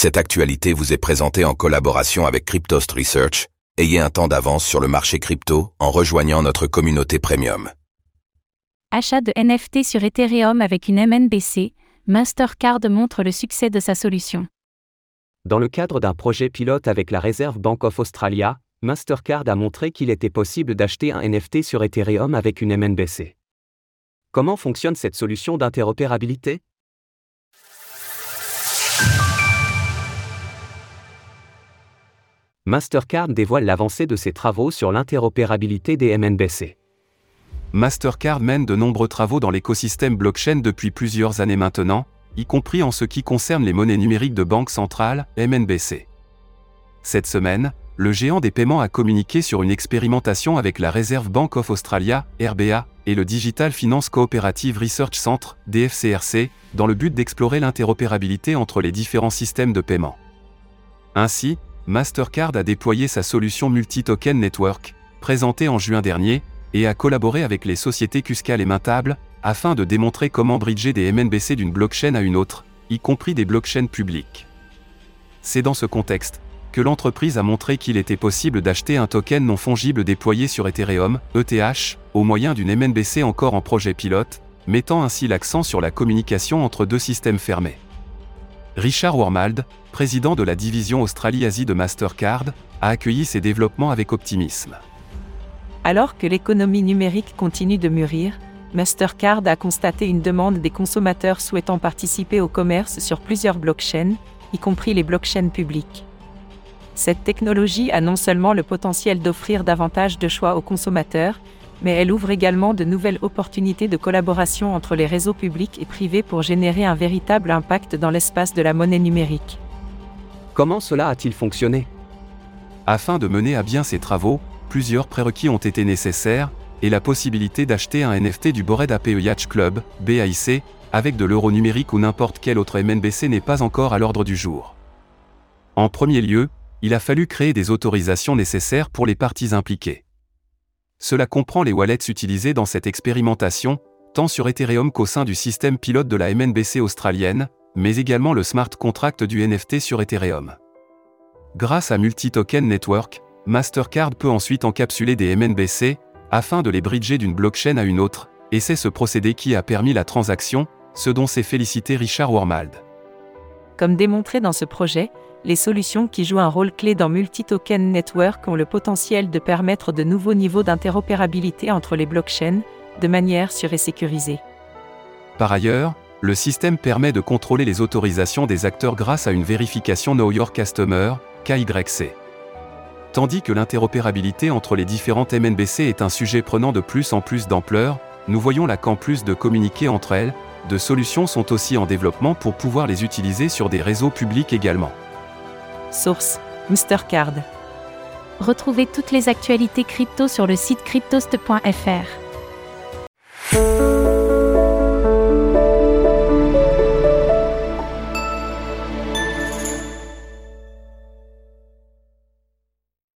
Cette actualité vous est présentée en collaboration avec Cryptost Research. Ayez un temps d'avance sur le marché crypto en rejoignant notre communauté premium. Achat de NFT sur Ethereum avec une MNBC, Mastercard montre le succès de sa solution. Dans le cadre d'un projet pilote avec la Reserve Bank of Australia, Mastercard a montré qu'il était possible d'acheter un NFT sur Ethereum avec une MNBC. Comment fonctionne cette solution d'interopérabilité? Mastercard dévoile l'avancée de ses travaux sur l'interopérabilité des MNBC. Mastercard mène de nombreux travaux dans l'écosystème blockchain depuis plusieurs années maintenant, y compris en ce qui concerne les monnaies numériques de banque centrale, MNBC. Cette semaine, le géant des paiements a communiqué sur une expérimentation avec la Reserve Bank of Australia, RBA, et le Digital Finance Cooperative Research Centre, DFCRC, dans le but d'explorer l'interopérabilité entre les différents systèmes de paiement. Ainsi, Mastercard a déployé sa solution Multi-Token Network, présentée en juin dernier, et a collaboré avec les sociétés Cuscal et Mintable, afin de démontrer comment bridger des MNBC d'une blockchain à une autre, y compris des blockchains publiques. C'est dans ce contexte que l'entreprise a montré qu'il était possible d'acheter un token non fongible déployé sur Ethereum, ETH, au moyen d'une MNBC encore en projet pilote, mettant ainsi l'accent sur la communication entre deux systèmes fermés. Richard Wormald, président de la division Australie-Asie de Mastercard, a accueilli ces développements avec optimisme. Alors que l'économie numérique continue de mûrir, Mastercard a constaté une demande des consommateurs souhaitant participer au commerce sur plusieurs blockchains, y compris les blockchains publiques. Cette technologie a non seulement le potentiel d'offrir davantage de choix aux consommateurs, mais elle ouvre également de nouvelles opportunités de collaboration entre les réseaux publics et privés pour générer un véritable impact dans l'espace de la monnaie numérique. Comment cela a-t-il fonctionné? Afin de mener à bien ces travaux, plusieurs prérequis ont été nécessaires, et la possibilité d'acheter un NFT du Bored APE Yacht Club, BAIC, avec de l'euro numérique ou n'importe quel autre MNBC n'est pas encore à l'ordre du jour. En premier lieu, il a fallu créer des autorisations nécessaires pour les parties impliquées. Cela comprend les wallets utilisés dans cette expérimentation, tant sur Ethereum qu'au sein du système pilote de la MNBC australienne, mais également le smart contract du NFT sur Ethereum. Grâce à Multi-Token Network, Mastercard peut ensuite encapsuler des MNBC, afin de les bridger d'une blockchain à une autre, et c'est ce procédé qui a permis la transaction, ce dont s'est félicité Richard Wormald. Comme démontré dans ce projet, les solutions qui jouent un rôle clé dans Multi-Token Network ont le potentiel de permettre de nouveaux niveaux d'interopérabilité entre les blockchains, de manière sûre et sécurisée. Par ailleurs, le système permet de contrôler les autorisations des acteurs grâce à une vérification Know Your Customer, KYC. Tandis que l'interopérabilité entre les différentes MNBC est un sujet prenant de plus en plus d'ampleur, nous voyons là qu'en plus de communiquer entre elles, de solutions sont aussi en développement pour pouvoir les utiliser sur des réseaux publics également. Source Mastercard. Retrouvez toutes les actualités crypto sur le site cryptost.fr.